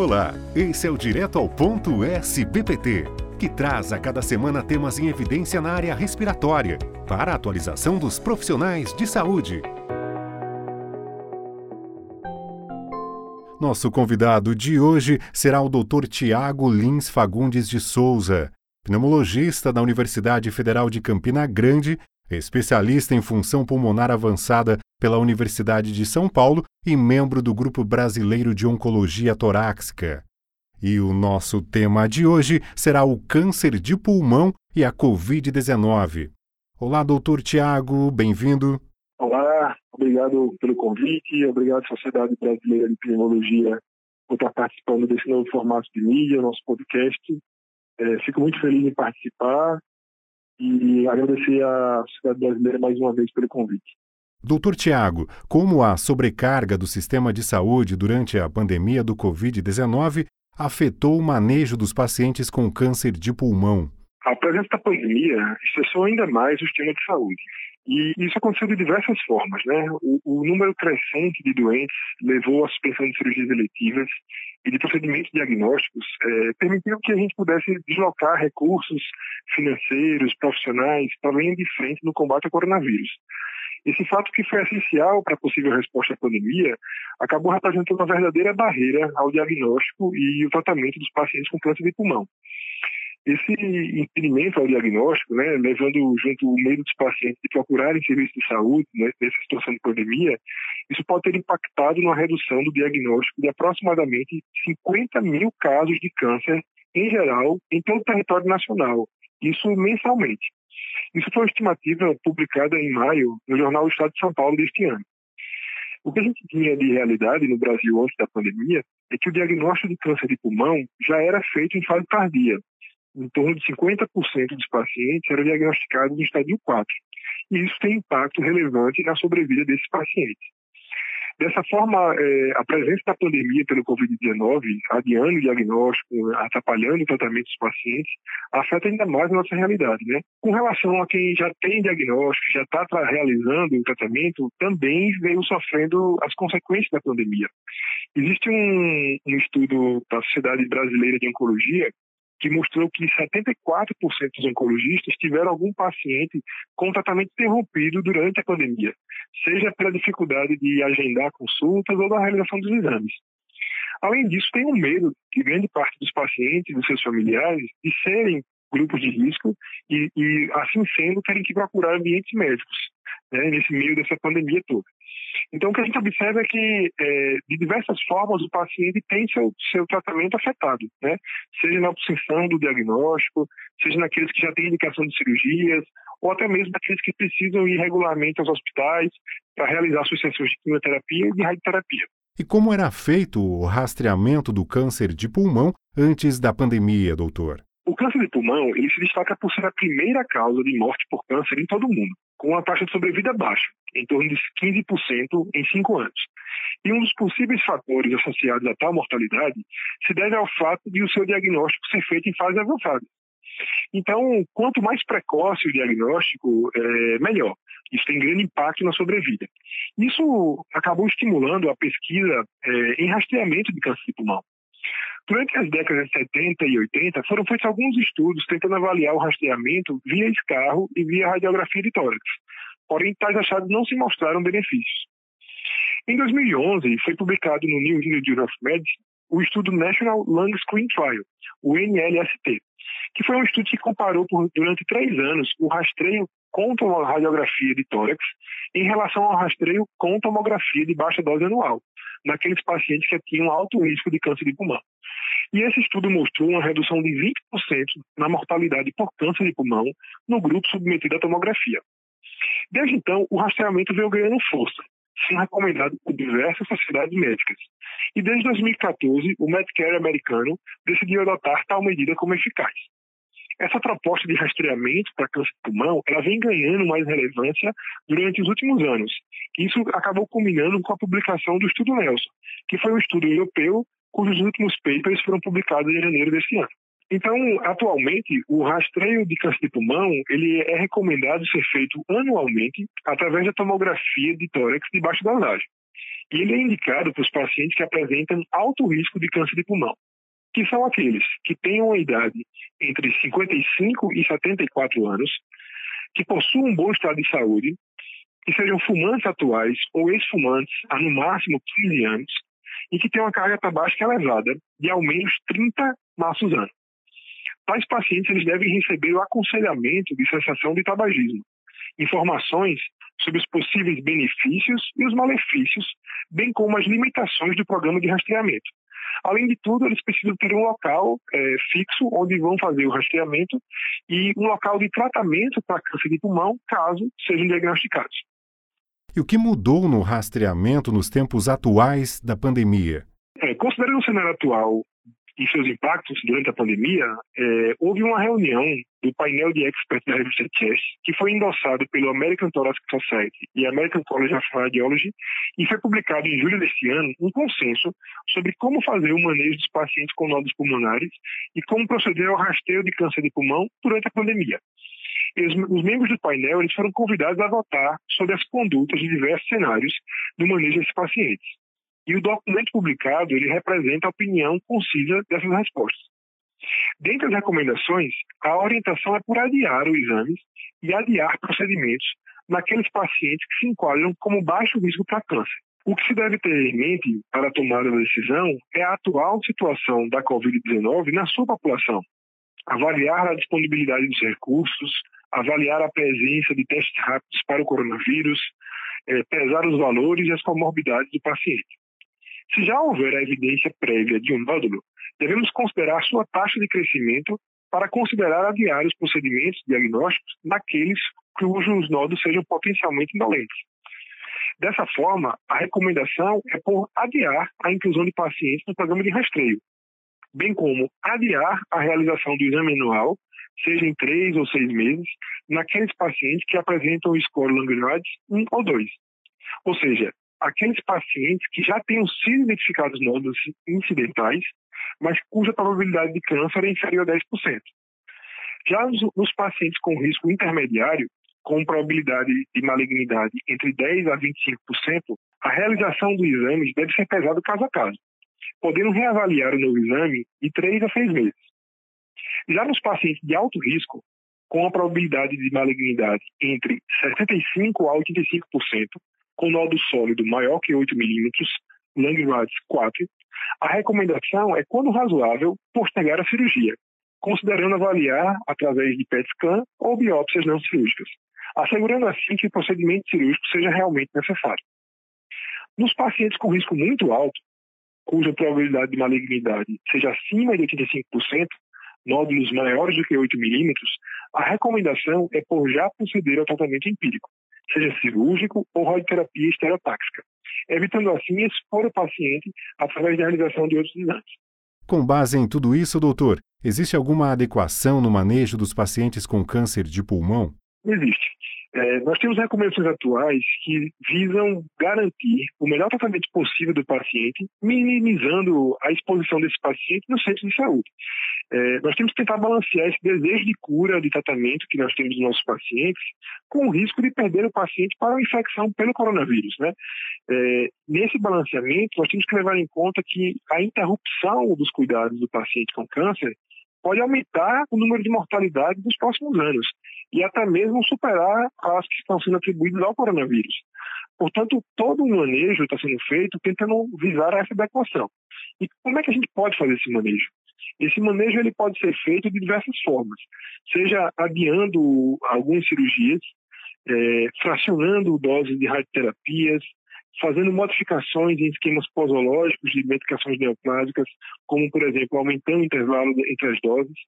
Olá, esse é o Direto ao Ponto SBPT, que traz a cada semana temas em evidência na área respiratória, para a atualização dos profissionais de saúde. Nosso convidado de hoje será o Dr. Tiago Lins Fagundes de Souza, pneumologista da Universidade Federal de Campina Grande, especialista em função pulmonar avançada pela Universidade de São Paulo e membro do Grupo Brasileiro de Oncologia Torácica. E o nosso tema de hoje será o câncer de pulmão e a Covid-19. Olá, doutor Tiago, bem-vindo. Olá, obrigado pelo convite, obrigado Sociedade Brasileira de Pneumologia por estar participando desse novo formato de mídia, nosso podcast. É, fico muito feliz em participar e agradecer à Sociedade Brasileira mais uma vez pelo convite. Doutor Tiago, como a sobrecarga do sistema de saúde durante a pandemia do Covid-19 afetou o manejo dos pacientes com câncer de pulmão? A presença da pandemia estressou ainda mais o sistema de saúde. E isso aconteceu de diversas formas, né? O, o, número crescente de doentes levou à suspensão de cirurgias eletivas e de procedimentos diagnósticos, é, permitiu que a gente pudesse deslocar recursos financeiros, profissionais, para linha de frente no combate ao coronavírus. Esse fato que foi essencial para a possível resposta à pandemia acabou representando uma verdadeira barreira ao diagnóstico e o tratamento dos pacientes com câncer de pulmão. Esse impedimento ao diagnóstico, né, levando junto o medo dos pacientes de procurarem serviços de saúde né, nessa situação de pandemia, isso pode ter impactado na redução do diagnóstico de aproximadamente 50 mil casos de câncer em geral em todo o território nacional, isso mensalmente. Isso foi uma estimativa publicada em maio no jornal Estado de São Paulo deste ano. O que a gente tinha de realidade no Brasil antes da pandemia é que o diagnóstico de câncer de pulmão já era feito em fase tardia. Em torno de 50% dos pacientes eram diagnosticados no estádio 4. E isso tem impacto relevante na sobrevida desses pacientes. Dessa forma, é, a presença da pandemia pelo Covid-19, adiando o diagnóstico, atrapalhando o tratamento dos pacientes, afeta ainda mais a nossa realidade. Né? Com relação a quem já tem diagnóstico, já está realizando o tratamento, também veio sofrendo as consequências da pandemia. Existe um, um estudo da Sociedade Brasileira de Oncologia que mostrou que 74% dos oncologistas tiveram algum paciente com tratamento interrompido durante a pandemia, seja pela dificuldade de agendar consultas ou da realização dos exames. Além disso, tem um medo de grande parte dos pacientes e dos seus familiares de serem grupos de risco e, e assim sendo, terem que procurar ambientes médicos né, nesse meio dessa pandemia toda. Então, o que a gente observa é que, é, de diversas formas, o paciente tem seu, seu tratamento afetado, né? seja na obsessão do diagnóstico, seja naqueles que já têm indicação de cirurgias, ou até mesmo naqueles que precisam ir regularmente aos hospitais para realizar suas sessões de quimioterapia e de radioterapia. E como era feito o rastreamento do câncer de pulmão antes da pandemia, doutor? Câncer de pulmão ele se destaca por ser a primeira causa de morte por câncer em todo o mundo, com uma taxa de sobrevida baixa, em torno de 15% em 5 anos. E um dos possíveis fatores associados a tal mortalidade se deve ao fato de o seu diagnóstico ser feito em fase avançada. Então, quanto mais precoce o diagnóstico, é, melhor. Isso tem grande impacto na sobrevida. Isso acabou estimulando a pesquisa é, em rastreamento de câncer de pulmão. Durante as décadas de 70 e 80, foram feitos alguns estudos tentando avaliar o rastreamento via escarro e via radiografia de tórax. Porém, tais achados não se mostraram benefícios. Em 2011, foi publicado no New England Journal of Medicine o estudo National Lung Screen Trial, o NLST, que foi um estudo que comparou por, durante três anos o rastreio com radiografia de tórax em relação ao rastreio com tomografia de baixa dose anual, naqueles pacientes que tinham alto risco de câncer de pulmão. E esse estudo mostrou uma redução de 20% na mortalidade por câncer de pulmão no grupo submetido à tomografia. Desde então, o rastreamento veio ganhando força, sendo recomendado por diversas sociedades médicas. E desde 2014, o Medicare americano decidiu adotar tal medida como eficaz. Essa proposta de rastreamento para câncer de pulmão, ela vem ganhando mais relevância durante os últimos anos. Isso acabou culminando com a publicação do estudo Nelson, que foi um estudo europeu cujos últimos papers foram publicados em janeiro deste ano. Então, atualmente, o rastreio de câncer de pulmão ele é recomendado ser feito anualmente através da tomografia de tórax de baixa dosagem. E ele é indicado para os pacientes que apresentam alto risco de câncer de pulmão, que são aqueles que têm uma idade entre 55 e 74 anos, que possuam um bom estado de saúde, que sejam fumantes atuais ou ex-fumantes há no máximo 15 anos e que tenham uma carga tabágica elevada de ao menos 30 maços ano. Tais pacientes eles devem receber o aconselhamento de cessação de tabagismo, informações sobre os possíveis benefícios e os malefícios, bem como as limitações do programa de rastreamento. Além de tudo, eles precisam ter um local é, fixo onde vão fazer o rastreamento e um local de tratamento para câncer de pulmão, caso sejam diagnosticados. E o que mudou no rastreamento nos tempos atuais da pandemia? É, considerando o cenário atual e seus impactos durante a pandemia, é, houve uma reunião do painel de experts da revista Chest, que foi endossado pelo American Thoracic Society e American College of Radiology, e foi publicado em julho deste ano um consenso sobre como fazer o manejo dos pacientes com nódulos pulmonares e como proceder ao rastreio de câncer de pulmão durante a pandemia. Os membros do painel eles foram convidados a votar sobre as condutas de diversos cenários no manejo desses pacientes. E o documento publicado ele representa a opinião concisa dessas respostas. Dentre as recomendações, a orientação é por adiar os exames e adiar procedimentos naqueles pacientes que se enquadram como baixo risco para câncer. O que se deve ter em mente para a tomada da decisão é a atual situação da Covid-19 na sua população. Avaliar a disponibilidade dos recursos, avaliar a presença de testes rápidos para o coronavírus, é, pesar os valores e as comorbidades do paciente. Se já houver a evidência prévia de um nódulo, devemos considerar sua taxa de crescimento para considerar adiar os procedimentos diagnósticos naqueles cujos nódulos sejam potencialmente indolentes. Dessa forma, a recomendação é por adiar a inclusão de pacientes no programa de rastreio, bem como adiar a realização do exame anual, seja em três ou seis meses, naqueles pacientes que apresentam o score Langerhans 1 ou 2. Ou seja, aqueles pacientes que já tenham sido identificados nódulos incidentais, mas cuja probabilidade de câncer é inferior a 10%. Já nos, nos pacientes com risco intermediário, com probabilidade de malignidade entre 10% a 25%, a realização do exame deve ser pesado caso a caso, podendo reavaliar o novo exame de 3 a 6 meses. Já nos pacientes de alto risco, com a probabilidade de malignidade entre 75% a 85%, com nódulo sólido maior que 8 milímetros, Langerhans 4, a recomendação é, quando razoável, postergar a cirurgia, considerando avaliar através de PET scan ou biópsias não cirúrgicas, assegurando assim que o procedimento cirúrgico seja realmente necessário. Nos pacientes com risco muito alto, cuja probabilidade de malignidade seja acima de 85%, nódulos maiores do que 8 milímetros, a recomendação é por já proceder ao tratamento empírico, seja cirúrgico ou radioterapia estereotáxica, evitando assim expor o paciente através da realização de outros exames. Com base em tudo isso, doutor, existe alguma adequação no manejo dos pacientes com câncer de pulmão? Existe. É, nós temos recomendações atuais que visam garantir o melhor tratamento possível do paciente, minimizando a exposição desse paciente no centro de saúde. É, nós temos que tentar balancear esse desejo de cura, de tratamento que nós temos dos nossos pacientes, com o risco de perder o paciente para a infecção pelo coronavírus. Né? É, nesse balanceamento, nós temos que levar em conta que a interrupção dos cuidados do paciente com câncer pode aumentar o número de mortalidade dos próximos anos e até mesmo superar as que estão sendo atribuídas ao coronavírus. Portanto, todo o manejo está sendo feito tentando visar essa adequação. E como é que a gente pode fazer esse manejo? Esse manejo ele pode ser feito de diversas formas, seja adiando algumas cirurgias, é, fracionando doses de radioterapias, fazendo modificações em esquemas posológicos de medicações neoplásicas, como, por exemplo, aumentando o intervalo entre as doses,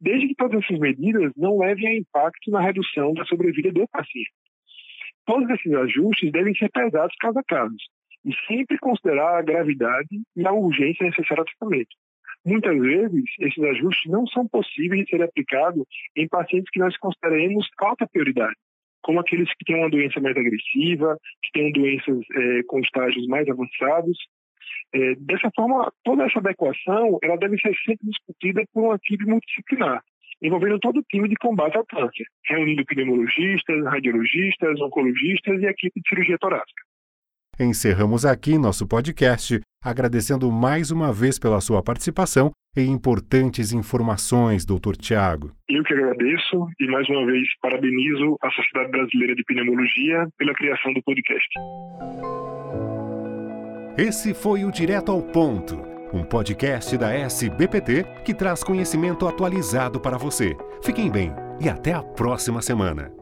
desde que todas essas medidas não levem a impacto na redução da sobrevida do paciente. Todos esses ajustes devem ser pesados caso a caso, e sempre considerar a gravidade e a urgência necessária ao tratamento. Muitas vezes, esses ajustes não são possíveis de serem aplicados em pacientes que nós consideremos alta prioridade, como aqueles que têm uma doença mais agressiva, que têm doenças é, com estágios mais avançados. É, dessa forma, toda essa adequação ela deve ser sempre discutida por uma equipe multidisciplinar, envolvendo todo o time de combate ao câncer, reunindo pneumologistas, radiologistas, oncologistas e equipe de cirurgia torácica. Encerramos aqui nosso podcast, agradecendo mais uma vez pela sua participação e importantes informações, Dr. Tiago. Eu que agradeço e mais uma vez parabenizo a Sociedade Brasileira de Pneumologia pela criação do podcast. Esse foi o Direto ao Ponto, um podcast da SBPT que traz conhecimento atualizado para você. Fiquem bem e até a próxima semana.